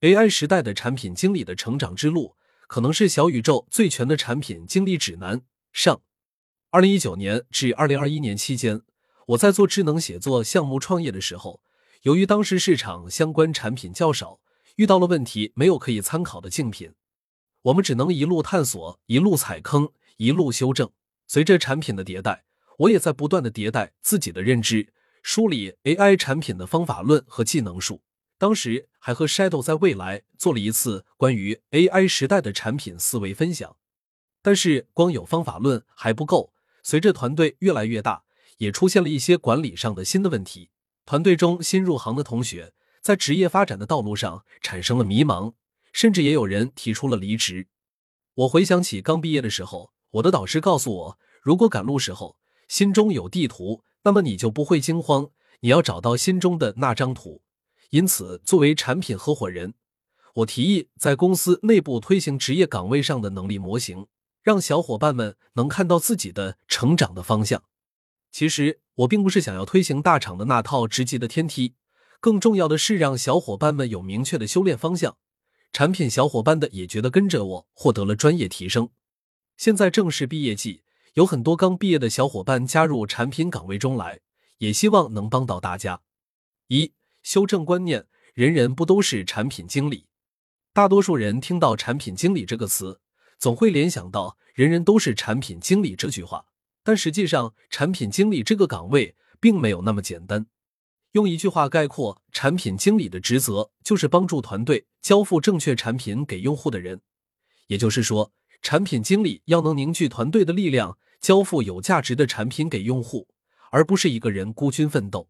AI 时代的产品经理的成长之路，可能是小宇宙最全的产品经理指南。上，二零一九年至二零二一年期间，我在做智能写作项目创业的时候，由于当时市场相关产品较少，遇到了问题，没有可以参考的竞品，我们只能一路探索，一路踩坑，一路修正。随着产品的迭代，我也在不断的迭代自己的认知，梳理 AI 产品的方法论和技能树。当时还和 Shadow 在未来做了一次关于 AI 时代的产品思维分享。但是光有方法论还不够，随着团队越来越大，也出现了一些管理上的新的问题。团队中新入行的同学在职业发展的道路上产生了迷茫，甚至也有人提出了离职。我回想起刚毕业的时候。我的导师告诉我，如果赶路时候心中有地图，那么你就不会惊慌。你要找到心中的那张图。因此，作为产品合伙人，我提议在公司内部推行职业岗位上的能力模型，让小伙伴们能看到自己的成长的方向。其实，我并不是想要推行大厂的那套职级的天梯，更重要的是让小伙伴们有明确的修炼方向。产品小伙伴的也觉得跟着我获得了专业提升。现在正是毕业季，有很多刚毕业的小伙伴加入产品岗位中来，也希望能帮到大家。一、修正观念，人人不都是产品经理？大多数人听到“产品经理”这个词，总会联想到“人人都是产品经理”这句话。但实际上，产品经理这个岗位并没有那么简单。用一句话概括，产品经理的职责就是帮助团队交付正确产品给用户的人。也就是说。产品经理要能凝聚团队的力量，交付有价值的产品给用户，而不是一个人孤军奋斗。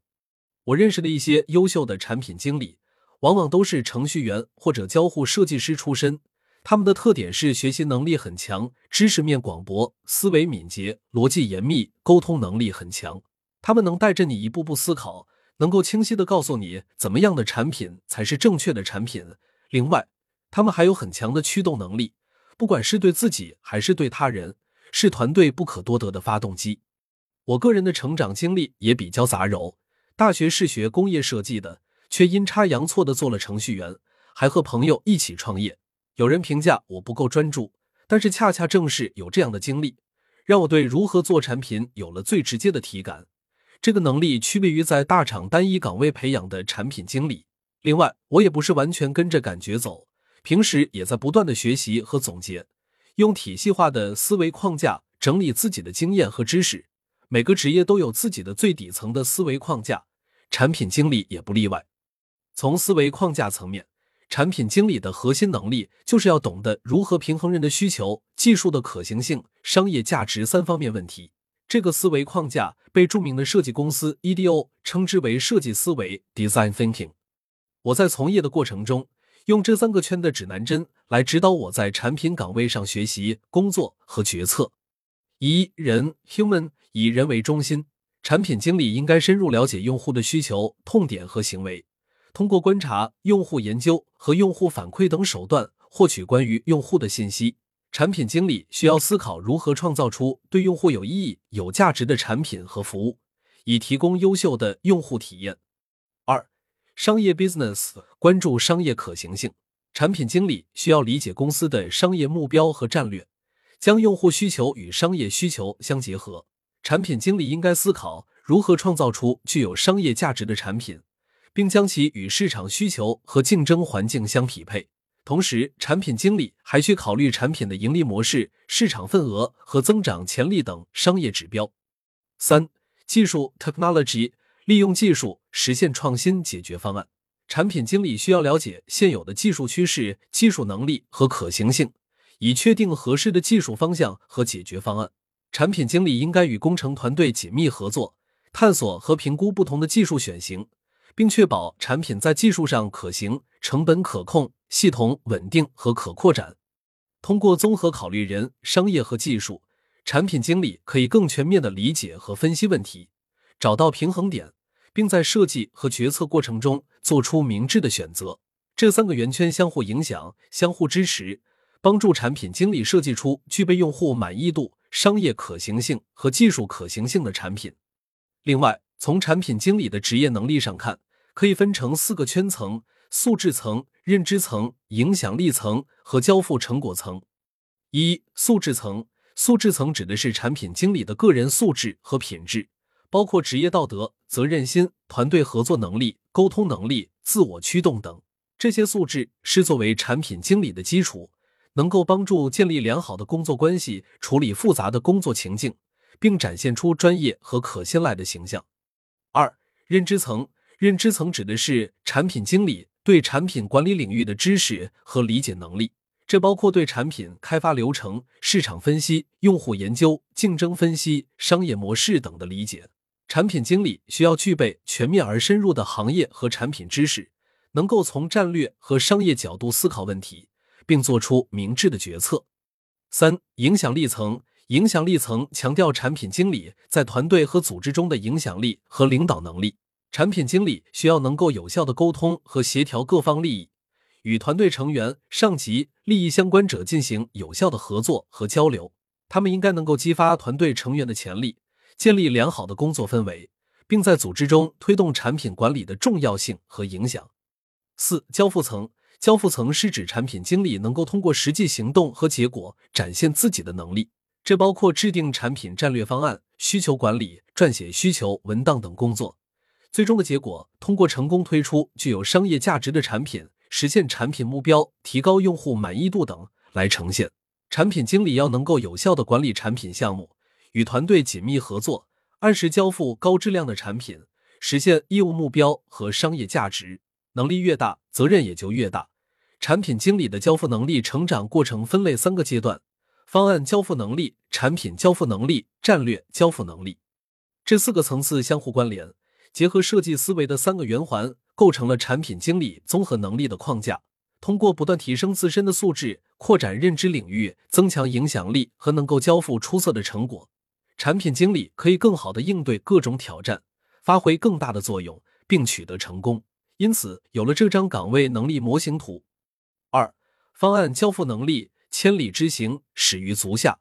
我认识的一些优秀的产品经理，往往都是程序员或者交互设计师出身。他们的特点是学习能力很强，知识面广博，思维敏捷，逻辑严密，沟通能力很强。他们能带着你一步步思考，能够清晰的告诉你怎么样的产品才是正确的产品。另外，他们还有很强的驱动能力。不管是对自己还是对他人，是团队不可多得的发动机。我个人的成长经历也比较杂糅，大学是学工业设计的，却阴差阳错的做了程序员，还和朋友一起创业。有人评价我不够专注，但是恰恰正是有这样的经历，让我对如何做产品有了最直接的体感。这个能力区别于在大厂单一岗位培养的产品经理。另外，我也不是完全跟着感觉走。平时也在不断的学习和总结，用体系化的思维框架整理自己的经验和知识。每个职业都有自己的最底层的思维框架，产品经理也不例外。从思维框架层面，产品经理的核心能力就是要懂得如何平衡人的需求、技术的可行性、商业价值三方面问题。这个思维框架被著名的设计公司 EDO 称之为设计思维 （Design Thinking）。我在从业的过程中。用这三个圈的指南针来指导我在产品岗位上学习、工作和决策。一人 human 以人为中心，产品经理应该深入了解用户的需求、痛点和行为，通过观察、用户研究和用户反馈等手段获取关于用户的信息。产品经理需要思考如何创造出对用户有意义、有价值的产品和服务，以提供优秀的用户体验。二商业 business 关注商业可行性，产品经理需要理解公司的商业目标和战略，将用户需求与商业需求相结合。产品经理应该思考如何创造出具有商业价值的产品，并将其与市场需求和竞争环境相匹配。同时，产品经理还需考虑产品的盈利模式、市场份额和增长潜力等商业指标。三、技术 technology。利用技术实现创新解决方案，产品经理需要了解现有的技术趋势、技术能力和可行性，以确定合适的技术方向和解决方案。产品经理应该与工程团队紧密合作，探索和评估不同的技术选型，并确保产品在技术上可行、成本可控、系统稳定和可扩展。通过综合考虑人、商业和技术，产品经理可以更全面的理解和分析问题，找到平衡点。并在设计和决策过程中做出明智的选择。这三个圆圈相互影响、相互支持，帮助产品经理设计出具备用户满意度、商业可行性和技术可行性的产品。另外，从产品经理的职业能力上看，可以分成四个圈层，素质层、认知层、影响力层和交付成果层。一、素质层。素质层指的是产品经理的个人素质和品质，包括职业道德、责任心、团队合作能力、沟通能力、自我驱动等。这些素质是作为产品经理的基础，能够帮助建立良好的工作关系，处理复杂的工作情境，并展现出专业和可信赖的形象。二、认知层。认知层指的是产品经理对产品管理领域的知识和理解能力，这包括对产品开发流程、市场分析、用户研究、竞争分析、商业模式等的理解。产品经理需要具备全面而深入的行业和产品知识，能够从战略和商业角度思考问题，并做出明智的决策。三、影响力层。影响力层强调产品经理在团队和组织中的影响力和领导能力。产品经理需要能够有效的沟通和协调各方利益，与团队成员、上级、利益相关者进行有效的合作和交流。他们应该能够激发团队成员的潜力，建立良好的工作氛围，并在组织中推动产品管理的重要性和影响。四、交付层。交付层是指产品经理能够通过实际行动和结果展现自己的能力，这包括制定产品战略方案、需求管理、撰写需求文档等工作。最终的结果，通过成功推出具有商业价值的产品，实现产品目标，提高用户满意度等来呈现。产品经理要能够有效的管理产品项目，与团队紧密合作，按时交付高质量的产品，实现业务目标和商业价值。能力越大，责任也就越大。产品经理的交付能力成长过程分类三个阶段：方案交付能力、产品交付能力、战略交付能力。这四个层次相互关联。结合设计思维的三个圆环，构成了产品经理综合能力的框架。通过不断提升自身的素质，扩展认知领域，增强影响力和能够交付出色的成果，产品经理可以更好的应对各种挑战，发挥更大的作用，并取得成功。因此，有了这张岗位能力模型图。二、方案交付能力，千里之行，始于足下。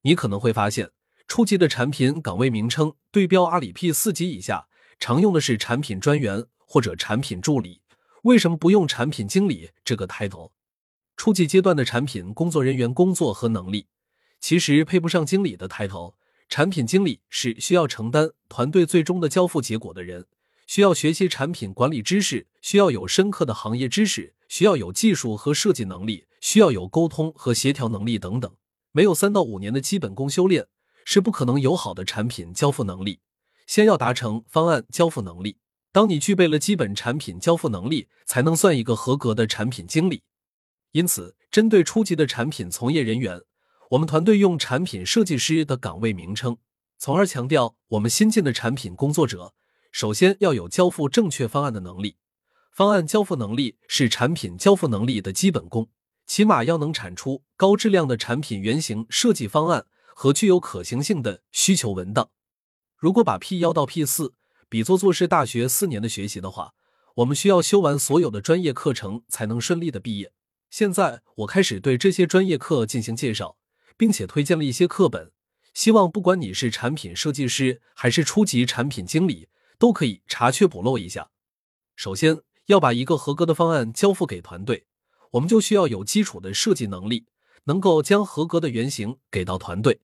你可能会发现，初级的产品岗位名称对标阿里 P 四级以下。常用的是产品专员或者产品助理，为什么不用产品经理这个 title？初级阶段的产品工作人员工作和能力其实配不上经理的 title。产品经理是需要承担团队最终的交付结果的人，需要学习产品管理知识，需要有深刻的行业知识，需要有技术和设计能力，需要有沟通和协调能力等等。没有三到五年的基本功修炼，是不可能有好的产品交付能力。先要达成方案交付能力。当你具备了基本产品交付能力，才能算一个合格的产品经理。因此，针对初级的产品从业人员，我们团队用产品设计师的岗位名称，从而强调我们新进的产品工作者首先要有交付正确方案的能力。方案交付能力是产品交付能力的基本功，起码要能产出高质量的产品原型设计方案和具有可行性的需求文档。如果把 P 幺到 P 四比作做是大学四年的学习的话，我们需要修完所有的专业课程才能顺利的毕业。现在我开始对这些专业课进行介绍，并且推荐了一些课本，希望不管你是产品设计师还是初级产品经理，都可以查缺补漏一下。首先要把一个合格的方案交付给团队，我们就需要有基础的设计能力，能够将合格的原型给到团队。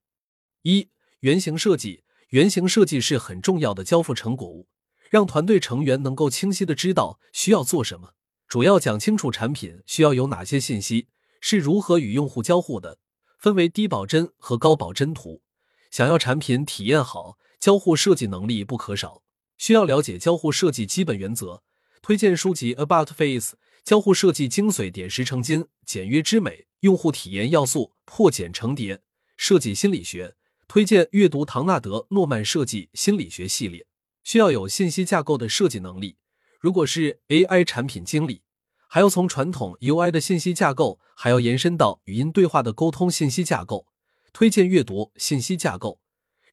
一、原型设计。原型设计是很重要的交付成果物，让团队成员能够清晰的知道需要做什么。主要讲清楚产品需要有哪些信息，是如何与用户交互的，分为低保真和高保真图。想要产品体验好，交互设计能力不可少。需要了解交互设计基本原则。推荐书籍 About Face，交互设计精髓点石成金，简约之美，用户体验要素破茧成蝶，设计心理学。推荐阅读唐纳德·诺曼设计心理学系列，需要有信息架构的设计能力。如果是 AI 产品经理，还要从传统 UI 的信息架构，还要延伸到语音对话的沟通信息架构。推荐阅读信息架构，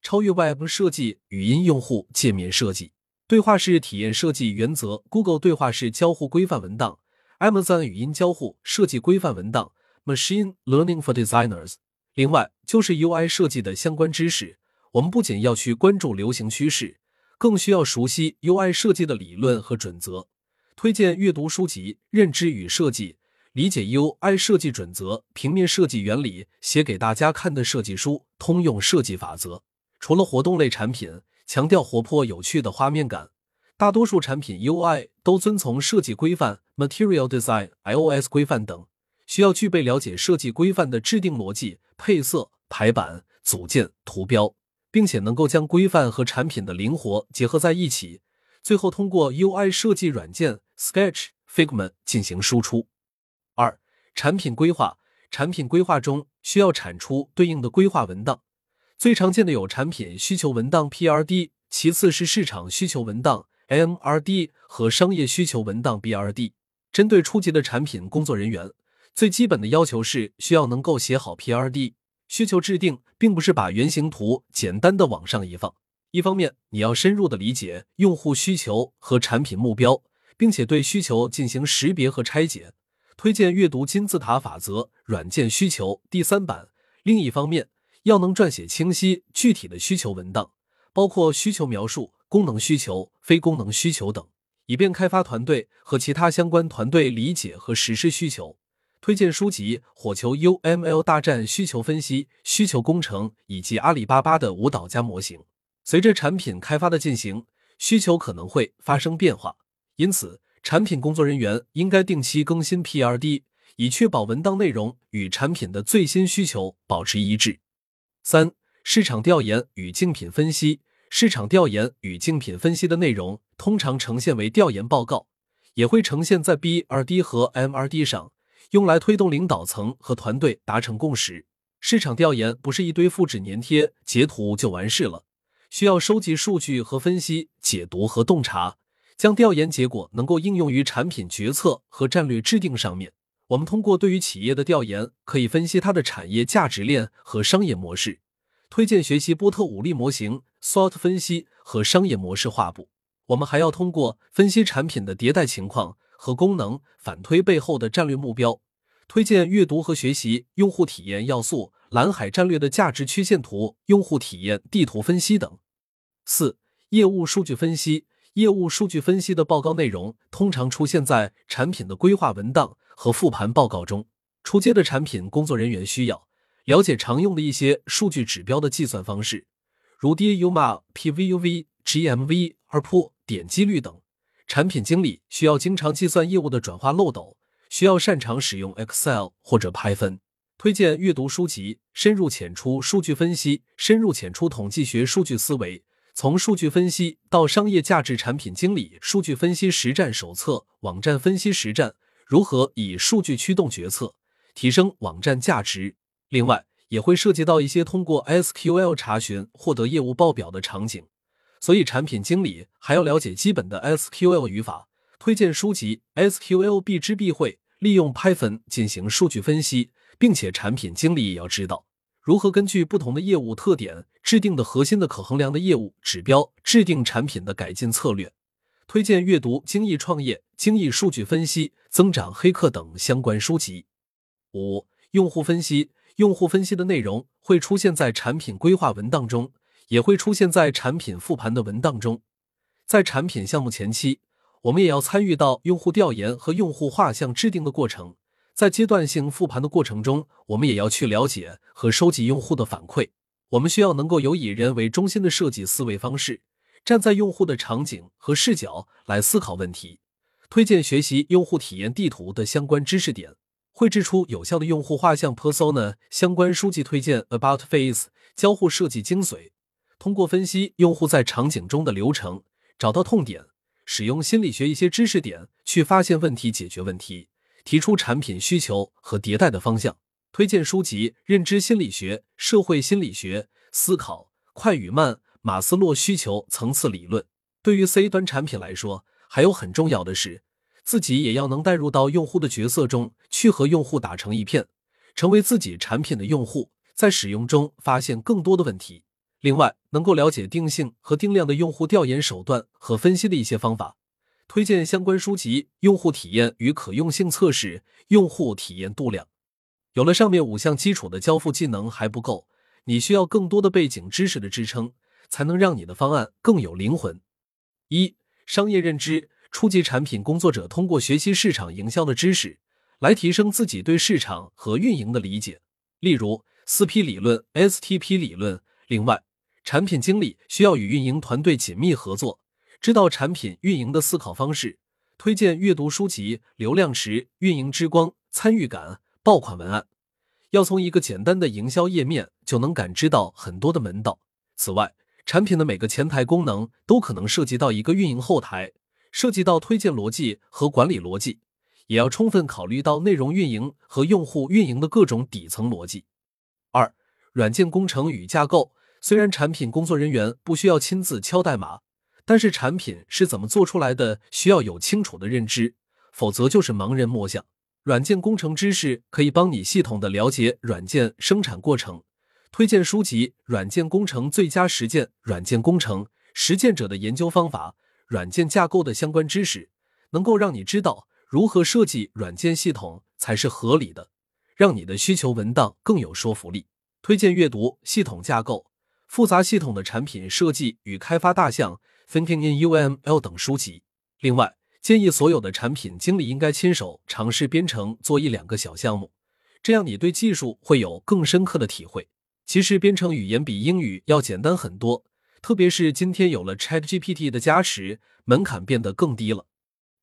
超越 Web 设计，语音用户界面设计，对话式体验设计原则，Google 对话式交互规范文档，Amazon 语音交互设计规范文档，Machine Learning for Designers。另外，就是 UI 设计的相关知识。我们不仅要去关注流行趋势，更需要熟悉 UI 设计的理论和准则。推荐阅读书籍《认知与设计》，理解 UI 设计准则、平面设计原理，写给大家看的设计书《通用设计法则》。除了活动类产品强调活泼有趣的画面感，大多数产品 UI 都遵从设计规范 （Material Design, iOS 规范等），需要具备了解设计规范的制定逻辑、配色、排版、组件、图标，并且能够将规范和产品的灵活结合在一起。最后通过 UI 设计软件 Sketch、Figma 进行输出。二、产品规划。产品规划中需要产出对应的规划文档，最常见的有产品需求文档 PRD，其次是市场需求文档 MRD 和商业需求文档 BRD。针对初级的产品工作人员，最基本的要求是需要能够写好 PRD 需求制定，并不是把原型图简单的往上一放。一方面，你要深入的理解用户需求和产品目标，并且对需求进行识别和拆解。推荐阅读金字塔法则软件需求第三版。另一方面，要能撰写清晰具体的需求文档，包括需求描述、功能需求、非功能需求等，以便开发团队和其他相关团队理解和实施需求。推荐书籍《火球 UML 大战需求分析》《需求工程》以及阿里巴巴的舞蹈家模型。随着产品开发的进行，需求可能会发生变化，因此产品工作人员应该定期更新 PRD，以确保文档内容与产品的最新需求保持一致。三、市场调研与竞品分析。市场调研与竞品分析的内容通常呈现为调研报告，也会呈现在 BRD 和 MRD 上，用来推动领导层和团队达成共识。市场调研不是一堆复制粘贴、截图就完事了。需要收集数据和分析、解读和洞察，将调研结果能够应用于产品决策和战略制定上面。我们通过对于企业的调研，可以分析它的产业价值链和商业模式。推荐学习波特五力模型、SWOT 分析和商业模式画布。我们还要通过分析产品的迭代情况和功能，反推背后的战略目标。推荐阅读和学习用户体验要素、蓝海战略的价值曲线图、用户体验地图分析等。四、业务数据分析。业务数据分析的报告内容通常出现在产品的规划文档和复盘报告中。初阶的产品工作人员需要了解常用的一些数据指标的计算方式，如 DAUMA、PVUV、GMV、ARPU、点击率等。产品经理需要经常计算业务的转化漏斗，需要擅长使用 Excel 或者 Python。推荐阅读书籍《深入浅出数据分析》《深入浅出统计学数据思维》。从数据分析到商业价值产品经理数据分析实战手册、网站分析实战，如何以数据驱动决策，提升网站价值。另外，也会涉及到一些通过 SQL 查询获得业务报表的场景，所以产品经理还要了解基本的 SQL 语法。推荐书籍《SQL 必知必会》，利用 Python 进行数据分析，并且产品经理也要知道。如何根据不同的业务特点制定的核心的可衡量的业务指标，制定产品的改进策略？推荐阅读《精益创业》《精益数据分析》《增长黑客》等相关书籍。五、用户分析。用户分析的内容会出现在产品规划文档中，也会出现在产品复盘的文档中。在产品项目前期，我们也要参与到用户调研和用户画像制定的过程。在阶段性复盘的过程中，我们也要去了解和收集用户的反馈。我们需要能够有以人为中心的设计思维方式，站在用户的场景和视角来思考问题。推荐学习用户体验地图的相关知识点，绘制出有效的用户画像 persona 相关书籍推荐 About Face 交互设计精髓。通过分析用户在场景中的流程，找到痛点，使用心理学一些知识点去发现问题、解决问题。提出产品需求和迭代的方向，推荐书籍《认知心理学》《社会心理学》《思考快与慢》《马斯洛需求层次理论》。对于 C 端产品来说，还有很重要的是，自己也要能带入到用户的角色中去，和用户打成一片，成为自己产品的用户，在使用中发现更多的问题。另外，能够了解定性和定量的用户调研手段和分析的一些方法。推荐相关书籍《用户体验与可用性测试》《用户体验度量》。有了上面五项基础的交付技能还不够，你需要更多的背景知识的支撑，才能让你的方案更有灵魂。一、商业认知，初级产品工作者通过学习市场营销的知识，来提升自己对市场和运营的理解。例如四 P 理论、STP 理论。另外，产品经理需要与运营团队紧密合作，知道产品运营的思考方式，推荐阅读书籍、流量池、运营之光、参与感、爆款文案。要从一个简单的营销页面就能感知到很多的门道。此外，产品的每个前台功能都可能涉及到一个运营后台。涉及到推荐逻辑和管理逻辑，也要充分考虑到内容运营和用户运营的各种底层逻辑。二、软件工程与架构。虽然产品工作人员不需要亲自敲代码，但是产品是怎么做出来的，需要有清楚的认知，否则就是盲人摸象。软件工程知识可以帮你系统的了解软件生产过程，推荐书籍《软件工程最佳实践》《软件工程实践者的研究方法》。软件架构的相关知识，能够让你知道如何设计软件系统才是合理的，让你的需求文档更有说服力。推荐阅读《系统架构：复杂系统的产品设计与开发大项》（Thinking in UML） 等书籍。另外，建议所有的产品经理应该亲手尝试编程做一两个小项目，这样你对技术会有更深刻的体会。其实，编程语言比英语要简单很多。特别是今天有了 Chat GPT 的加持，门槛变得更低了。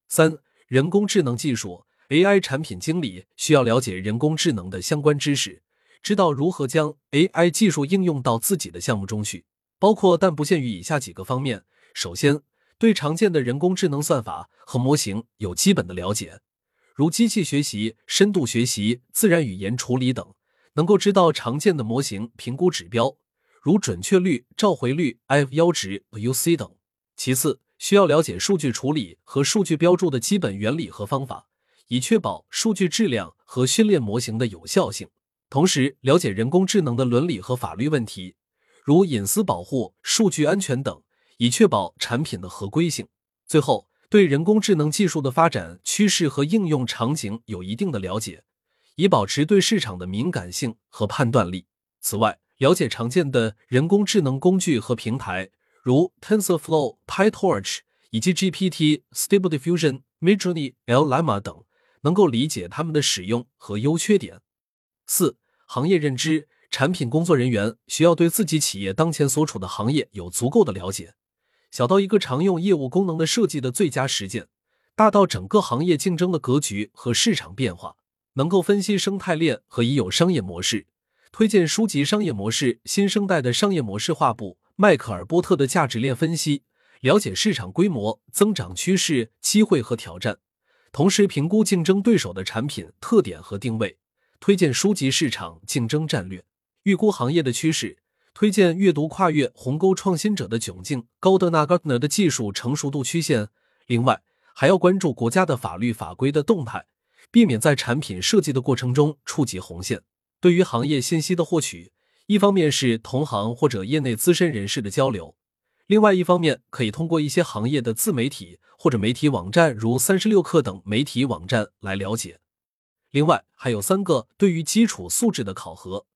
三、人工智能技术 AI 产品经理需要了解人工智能的相关知识，知道如何将 AI 技术应用到自己的项目中去，包括但不限于以下几个方面：首先，对常见的人工智能算法和模型有基本的了解，如机器学习、深度学习、自然语言处理等，能够知道常见的模型评估指标。如准确率、召回率、F 幺值、UC 等。其次，需要了解数据处理和数据标注的基本原理和方法，以确保数据质量和训练模型的有效性。同时，了解人工智能的伦理和法律问题，如隐私保护、数据安全等，以确保产品的合规性。最后，对人工智能技术的发展趋势和应用场景有一定的了解，以保持对市场的敏感性和判断力。此外，了解常见的人工智能工具和平台，如 TensorFlow、PyTorch 以及 GPT、Stable Diffusion、Midjourney、Llama 等，能够理解他们的使用和优缺点。四、行业认知，产品工作人员需要对自己企业当前所处的行业有足够的了解，小到一个常用业务功能的设计的最佳实践，大到整个行业竞争的格局和市场变化，能够分析生态链和已有商业模式。推荐书籍《商业模式：新生代的商业模式画布》，迈克尔·波特的价值链分析，了解市场规模、增长趋势、机会和挑战，同时评估竞争对手的产品特点和定位。推荐书籍《市场竞争战略》，预估行业的趋势。推荐阅读《跨越鸿沟创新者的窘境》，高德纳· （Gartner） 的技术成熟度曲线。另外，还要关注国家的法律法规的动态，避免在产品设计的过程中触及红线。对于行业信息的获取，一方面是同行或者业内资深人士的交流，另外一方面可以通过一些行业的自媒体或者媒体网站，如三十六氪等媒体网站来了解。另外还有三个对于基础素质的考核：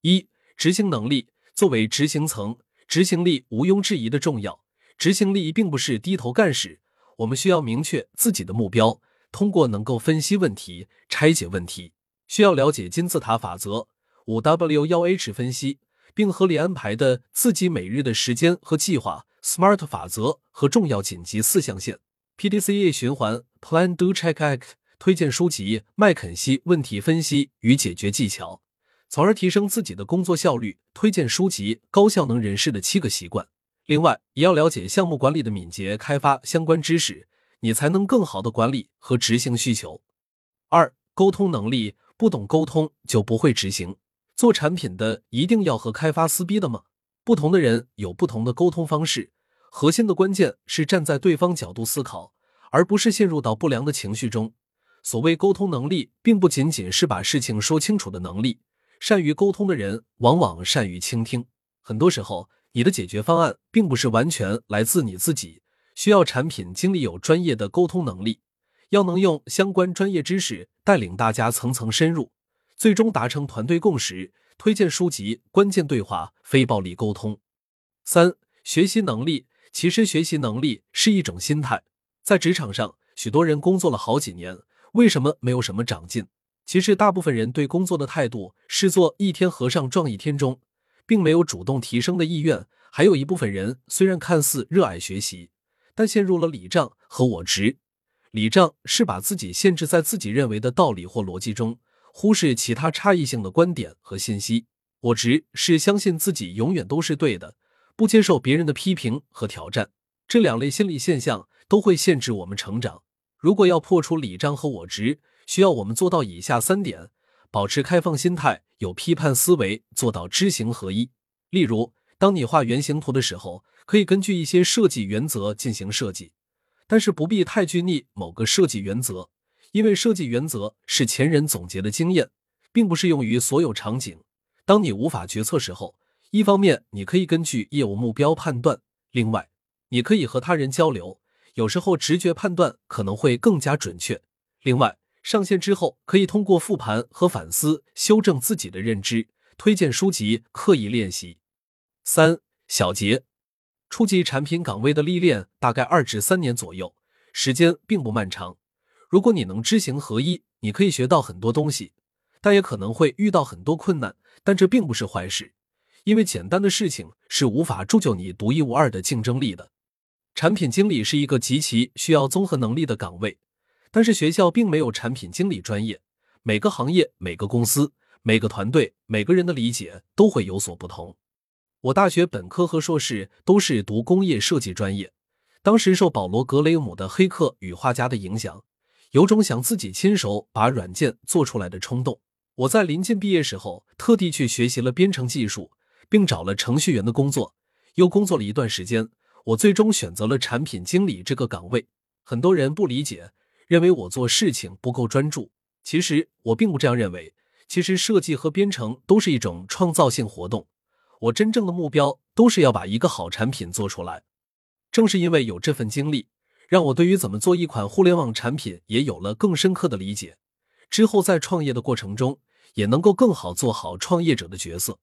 一、执行能力。作为执行层，执行力毋庸置疑的重要。执行力并不是低头干事，我们需要明确自己的目标，通过能够分析问题、拆解问题。需要了解金字塔法则、五 W 幺 H 分析，并合理安排的自己每日的时间和计划。SMART 法则和重要紧急四象限。PDCA 循环 Plan Do Check Act。推荐书籍麦肯锡问题分析与解决技巧，从而提升自己的工作效率。推荐书籍高效能人士的七个习惯。另外，也要了解项目管理的敏捷开发相关知识，你才能更好的管理和执行需求。二、沟通能力。不懂沟通就不会执行。做产品的一定要和开发撕逼的吗？不同的人有不同的沟通方式，核心的关键是站在对方角度思考，而不是陷入到不良的情绪中。所谓沟通能力，并不仅仅是把事情说清楚的能力。善于沟通的人，往往善于倾听。很多时候，你的解决方案并不是完全来自你自己，需要产品经理有专业的沟通能力。要能用相关专业知识带领大家层层深入，最终达成团队共识。推荐书籍《关键对话：非暴力沟通》。三、学习能力。其实学习能力是一种心态。在职场上，许多人工作了好几年，为什么没有什么长进？其实，大部分人对工作的态度是做一天和尚撞一天钟，并没有主动提升的意愿。还有一部分人虽然看似热爱学习，但陷入了礼让和我执。礼让是把自己限制在自己认为的道理或逻辑中，忽视其他差异性的观点和信息。我执是相信自己永远都是对的，不接受别人的批评和挑战。这两类心理现象都会限制我们成长。如果要破除礼让和我执，需要我们做到以下三点：保持开放心态，有批判思维，做到知行合一。例如，当你画原型图的时候，可以根据一些设计原则进行设计，但是不必太拘泥某个设计原则，因为设计原则是前人总结的经验，并不适用于所有场景。当你无法决策时候，一方面你可以根据业务目标判断，另外你可以和他人交流，有时候直觉判断可能会更加准确。另外，上线之后可以通过复盘和反思修正自己的认知，推荐书籍刻意练习。三小结，初级产品岗位的历练大概二至三年左右，时间并不漫长。如果你能知行合一，你可以学到很多东西，但也可能会遇到很多困难。但这并不是坏事，因为简单的事情是无法铸就你独一无二的竞争力的。产品经理是一个极其需要综合能力的岗位，但是学校并没有产品经理专业。每个行业、每个公司、每个团队、每个人的理解都会有所不同。我大学本科和硕士都是读工业设计专业，当时受保罗·格雷姆的《黑客与画家》的影响，有种想自己亲手把软件做出来的冲动。我在临近毕业时候，特地去学习了编程技术，并找了程序员的工作。又工作了一段时间，我最终选择了产品经理这个岗位。很多人不理解，认为我做事情不够专注。其实我并不这样认为。其实设计和编程都是一种创造性活动。我真正的目标都是要把一个好产品做出来。正是因为有这份经历，让我对于怎么做一款互联网产品也有了更深刻的理解。之后在创业的过程中，也能够更好做好创业者的角色。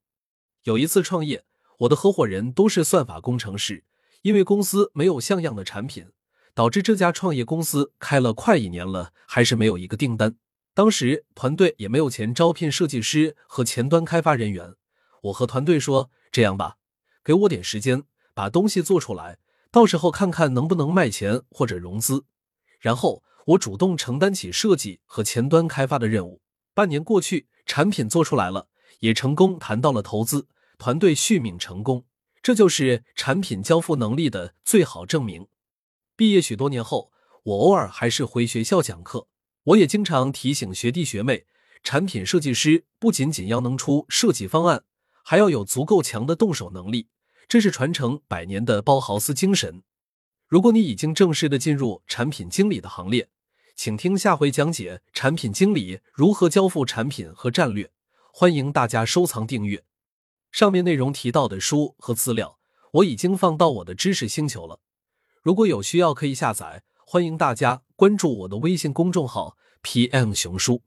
有一次创业，我的合伙人都是算法工程师，因为公司没有像样的产品，导致这家创业公司开了快一年了，还是没有一个订单。当时团队也没有钱招聘设计师和前端开发人员。我和团队说：“这样吧，给我点时间，把东西做出来，到时候看看能不能卖钱或者融资。”然后。我主动承担起设计和前端开发的任务。半年过去，产品做出来了，也成功谈到了投资，团队续命成功。这就是产品交付能力的最好证明。毕业许多年后，我偶尔还是回学校讲课，我也经常提醒学弟学妹，产品设计师不仅仅要能出设计方案，还要有足够强的动手能力，这是传承百年的包豪斯精神。如果你已经正式的进入产品经理的行列，请听下回讲解产品经理如何交付产品和战略。欢迎大家收藏订阅。上面内容提到的书和资料，我已经放到我的知识星球了。如果有需要可以下载。欢迎大家关注我的微信公众号 PM 熊书。